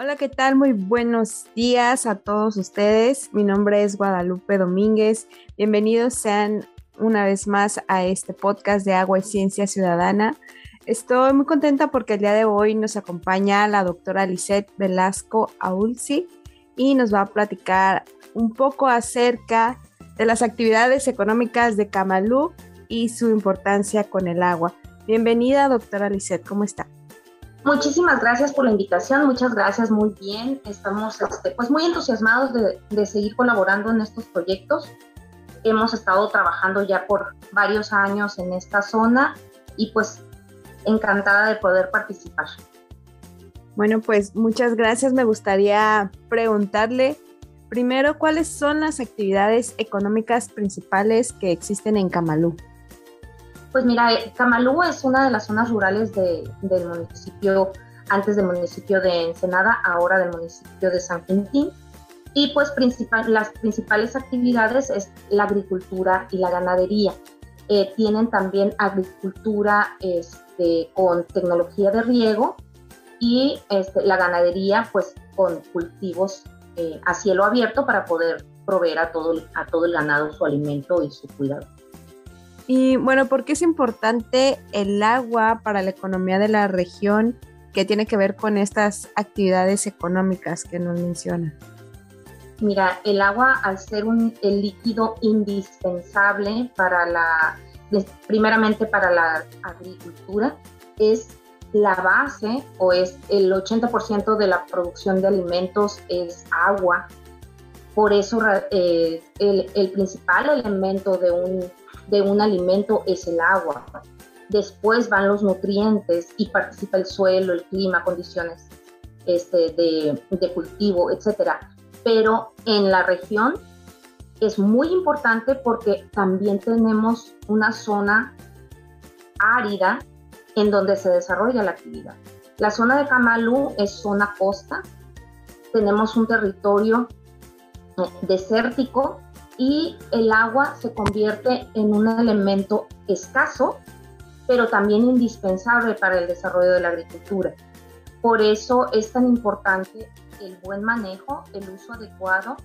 Hola, ¿qué tal? Muy buenos días a todos ustedes. Mi nombre es Guadalupe Domínguez. Bienvenidos sean una vez más a este podcast de Agua y Ciencia Ciudadana. Estoy muy contenta porque el día de hoy nos acompaña la doctora Lisette Velasco Aulsi y nos va a platicar un poco acerca de las actividades económicas de Camalú y su importancia con el agua. Bienvenida, doctora Lisette, ¿cómo está? Muchísimas gracias por la invitación, muchas gracias, muy bien. Estamos este, pues muy entusiasmados de, de, seguir colaborando en estos proyectos. Hemos estado trabajando ya por varios años en esta zona y pues encantada de poder participar. Bueno, pues muchas gracias. Me gustaría preguntarle primero cuáles son las actividades económicas principales que existen en Camalú. Pues mira, eh, Camalú es una de las zonas rurales del municipio, antes del municipio de Ensenada, ahora del municipio de San Quintín. Y pues principal, las principales actividades es la agricultura y la ganadería. Eh, tienen también agricultura este, con tecnología de riego y este, la ganadería pues con cultivos eh, a cielo abierto para poder proveer a todo, a todo el ganado su alimento y su cuidado. Y bueno, ¿por qué es importante el agua para la economía de la región que tiene que ver con estas actividades económicas que nos menciona? Mira, el agua al ser un, el líquido indispensable para la, primeramente para la agricultura, es la base o es el 80% de la producción de alimentos es agua. Por eso eh, el, el principal elemento de un de un alimento es el agua. Después van los nutrientes y participa el suelo, el clima, condiciones este, de, cultivo, etc. Pero en la región es muy importante porque también tenemos una zona árida en donde se desarrolla la actividad. La zona de Camalú es zona costa, tenemos un territorio eh, desértico y el agua se convierte en un elemento escaso, pero también indispensable para el desarrollo de la agricultura. Por eso es tan importante el buen manejo, el uso adecuado,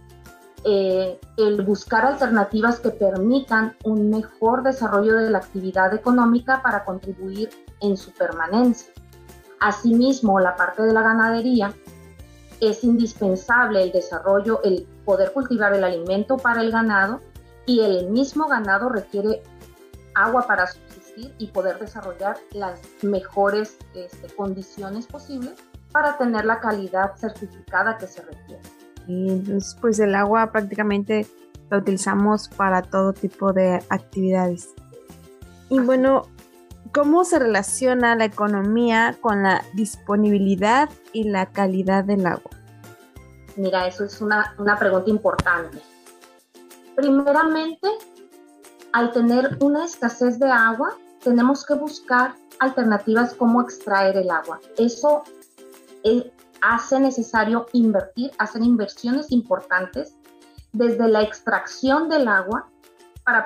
eh, el buscar alternativas que permitan un mejor desarrollo de la actividad económica para contribuir en su permanencia. Asimismo, la parte de la ganadería es indispensable el desarrollo, el poder cultivar el alimento para el ganado y el mismo ganado requiere agua para subsistir y poder desarrollar las mejores este, condiciones posibles para tener la calidad certificada que se requiere. Y entonces, pues el agua prácticamente lo utilizamos para todo tipo de actividades. Y bueno, ¿cómo se relaciona la economía con la disponibilidad y la calidad del agua? Mira, eso es una, pregunta importante. Primeramente, al tener una escasez de agua, tenemos que buscar alternativas como extraer el agua. Eso eh, hace necesario invertir, hacer inversiones importantes desde la extracción del agua para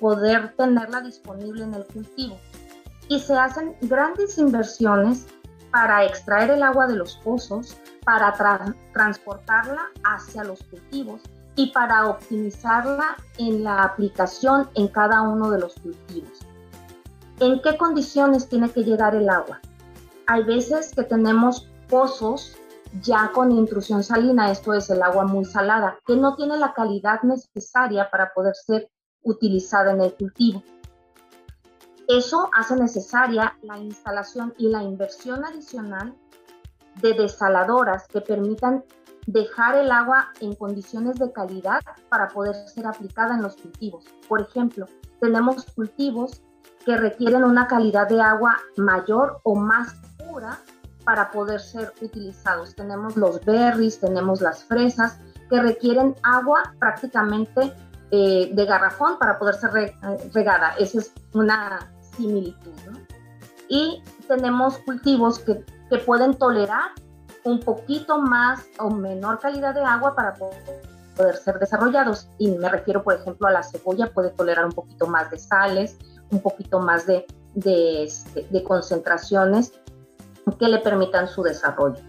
poder tenerla disponible en el cultivo. Y se hacen grandes inversiones para extraer el agua de los pozos, para transportarla hacia los cultivos y para optimizarla en la aplicación en cada uno de los cultivos. ¿En qué condiciones tiene que llegar el agua? Hay veces que tenemos pozos ya con intrusión salina, esto es el agua muy salada, que no tiene la calidad necesaria para poder ser utilizada en el cultivo. Eso hace necesaria la instalación y la inversión adicional de desaladoras que permitan dejar el agua en condiciones de calidad para poder ser aplicada en los cultivos. Por ejemplo, tenemos cultivos que requieren una calidad de agua mayor o más pura para poder ser utilizados. Tenemos los berries, tenemos las fresas que requieren agua prácticamente eh, de garrafón para poder ser regada. Esa es una similitud. Y tenemos cultivos que, que pueden tolerar un poquito más o menor calidad de agua para poder ser desarrollados. Y me refiero, por ejemplo, a la cebolla, puede tolerar un poquito más de sales, un poquito más de, de, este, concentraciones que le permitan su desarrollo.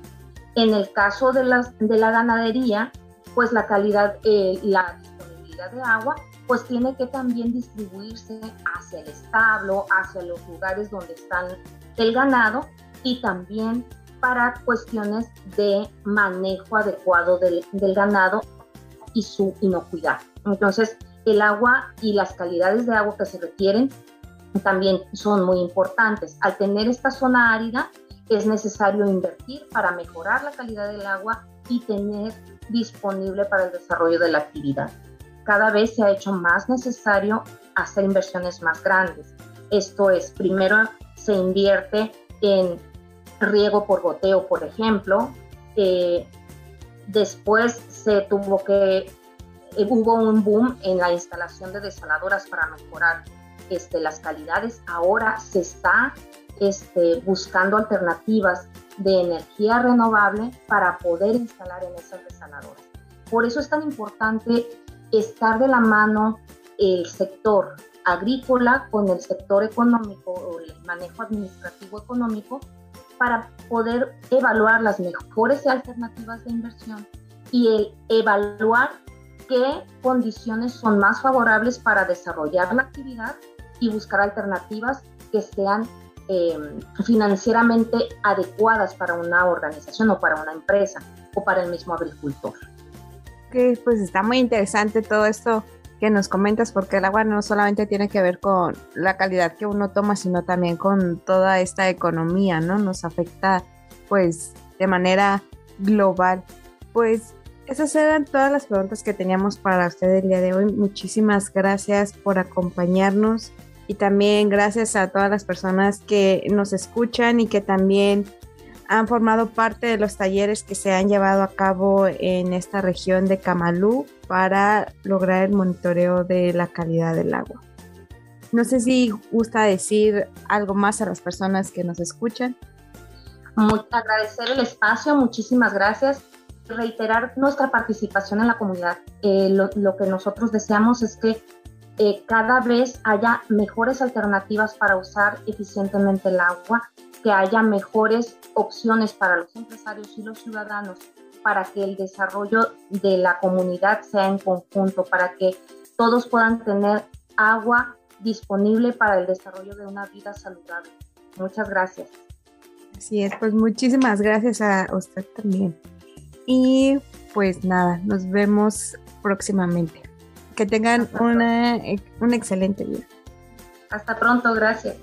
En el caso de, las, de la ganadería, pues la calidad, eh, la disponibilidad de agua, pues tiene que también distribuirse hacia el establo, hacia los lugares donde están el ganado y también para cuestiones de manejo adecuado del, del ganado y su inocuidad. Entonces, el agua y las calidades de agua que se requieren también son muy importantes. Al tener esta zona árida, es necesario invertir para mejorar la calidad del agua y tener disponible para el desarrollo de la actividad. Cada vez se ha hecho más necesario hacer inversiones más grandes. Esto es, primero se invierte en riego por goteo, por ejemplo. Eh, después se tuvo que, eh, hubo un boom en la instalación de desaladoras para mejorar este, las calidades. Ahora se está este, buscando alternativas de energía renovable para poder instalar en esas desaladoras. Por eso es tan importante estar de la mano el sector agrícola con el sector económico o el manejo administrativo económico para poder evaluar las mejores alternativas de inversión y el evaluar qué condiciones son más favorables para desarrollar la actividad y buscar alternativas que sean em, financieramente adecuadas para una organización o para una empresa o para el mismo agricultor. Que pues está muy interesante todo esto que nos comentas porque el agua no solamente tiene que ver con la calidad que uno toma, sino también con toda esta economía, ¿no? Nos afecta pues de manera global. Pues esas eran todas las preguntas que teníamos para usted el día de hoy. Muchísimas gracias por acompañarnos y también gracias a todas las personas que nos escuchan y que también han formado parte de los talleres que se han llevado a cabo en esta región de Camalú para lograr el monitoreo de la calidad del agua. No sé si gusta decir algo más a las personas que nos escuchan. agradecer el espacio, muchísimas gracias. Reiterar nuestra participación en la comunidad. Eh, lo, lo que nosotros deseamos es que eh, cada vez haya mejores alternativas para usar eficientemente el agua, que haya mejores opciones para los empresarios y los ciudadanos para que el desarrollo de la comunidad sea en conjunto, para que todos puedan tener agua disponible para el desarrollo de una vida saludable. Muchas gracias. Así es, pues muchísimas gracias a usted también. Y pues nada, nos vemos próximamente. Que tengan una, un excelente día. Hasta pronto, gracias.